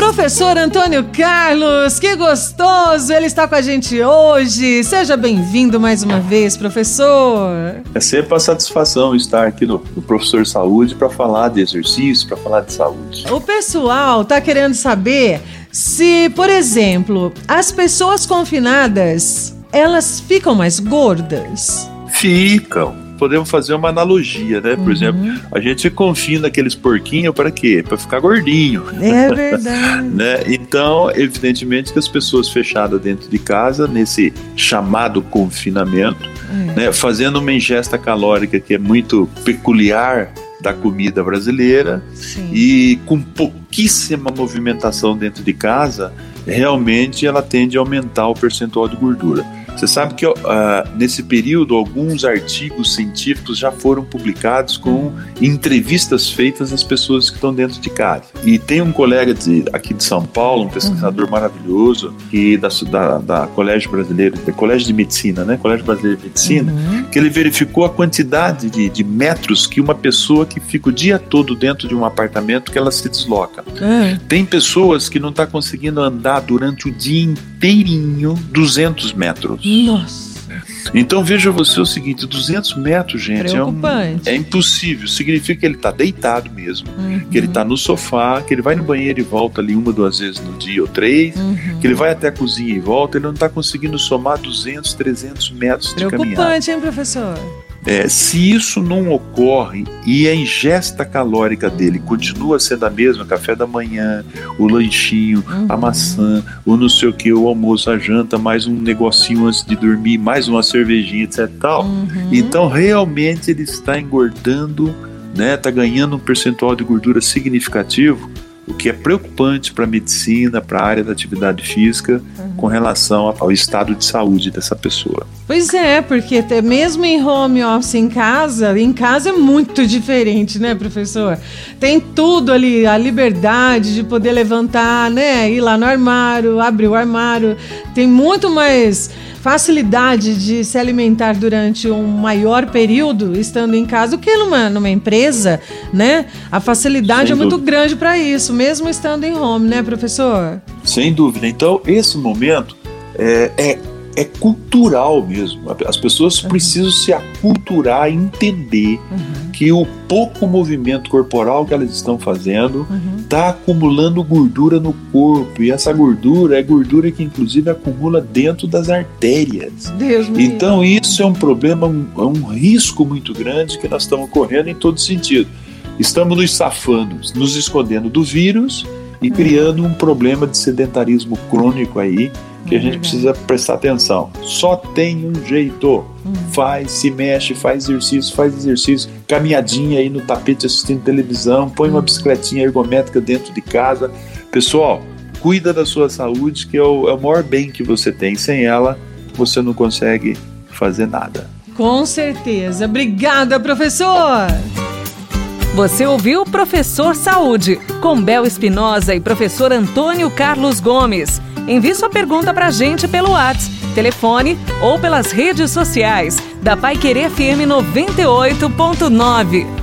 Professor Antônio Carlos, que gostoso ele está com a gente hoje. Seja bem-vindo mais uma vez, professor. É sempre uma satisfação estar aqui no, no Professor Saúde para falar de exercício, para falar de saúde. O pessoal está querendo saber se, por exemplo, as pessoas confinadas, elas ficam mais gordas? Ficam podemos fazer uma analogia, né? Por uhum. exemplo, a gente confina aqueles porquinhos para quê? Para ficar gordinho. É verdade. né? Então, evidentemente que as pessoas fechadas dentro de casa, nesse chamado confinamento, é. né, fazendo uma ingesta calórica que é muito peculiar da comida brasileira Sim. e com pouquíssima movimentação dentro de casa, realmente ela tende a aumentar o percentual de gordura. Você sabe que uh, nesse período alguns artigos científicos já foram publicados com entrevistas feitas às pessoas que estão dentro de casa. E tem um colega de, aqui de São Paulo, um pesquisador uhum. maravilhoso, que da, da, da, Colégio Brasileiro, da Colégio de Medicina, né? Colégio Brasileiro de Medicina, uhum. que ele verificou a quantidade de, de, metros que uma pessoa que fica o dia todo dentro de um apartamento que ela se desloca. Uhum. Tem pessoas que não estão tá conseguindo andar durante o dia inteirinho 200 metros. Nossa. Então veja você o seguinte: 200 metros, gente, é, um, é, impossível. Significa que ele está deitado mesmo, uhum. que ele está no sofá, que ele vai no banheiro e volta ali uma, duas vezes no dia ou três, uhum. que ele vai até a cozinha e volta. Ele não está conseguindo somar 200, 300 metros de caminhada. Preocupante, hein, professor? É, se isso não ocorre e a ingesta calórica dele continua sendo a mesma, café da manhã, o lanchinho, uhum. a maçã, o não sei o que, o almoço, a janta, mais um negocinho antes de dormir, mais uma cervejinha, etc. Tal. Uhum. Então realmente ele está engordando, né? Está ganhando um percentual de gordura significativo o que é preocupante para a medicina, para a área da atividade física, uhum. com relação ao estado de saúde dessa pessoa. Pois é, porque até mesmo em home office em casa, em casa é muito diferente, né, professor? Tem tudo ali, a liberdade de poder levantar, né, ir lá no armário, abrir o armário, tem muito mais facilidade de se alimentar durante um maior período estando em casa do que numa, numa empresa, né? A facilidade Sem é muito dúvida. grande para isso, mesmo estando em home, né, professor? Sem dúvida. Então, esse momento é, é é cultural mesmo. As pessoas uhum. precisam se aculturar e entender uhum. que o pouco movimento corporal que elas estão fazendo está acumulando gordura no corpo. E essa gordura é gordura que, inclusive, acumula dentro das artérias. Deus então, isso é um problema, um, é um risco muito grande que nós estamos correndo em todo sentido. Estamos nos safando, nos escondendo do vírus e uhum. criando um problema de sedentarismo crônico aí que a gente precisa prestar atenção. Só tem um jeito. Hum. Faz, se mexe, faz exercício, faz exercício, caminhadinha aí no tapete assistindo televisão, põe uma hum. bicicletinha ergométrica dentro de casa. Pessoal, cuida da sua saúde, que é o, é o maior bem que você tem. Sem ela, você não consegue fazer nada. Com certeza. Obrigada, professor! Você ouviu Professor Saúde, com Bel Espinosa e professor Antônio Carlos Gomes. Envie sua pergunta para a gente pelo WhatsApp, telefone ou pelas redes sociais da Pai Querer FM 98.9.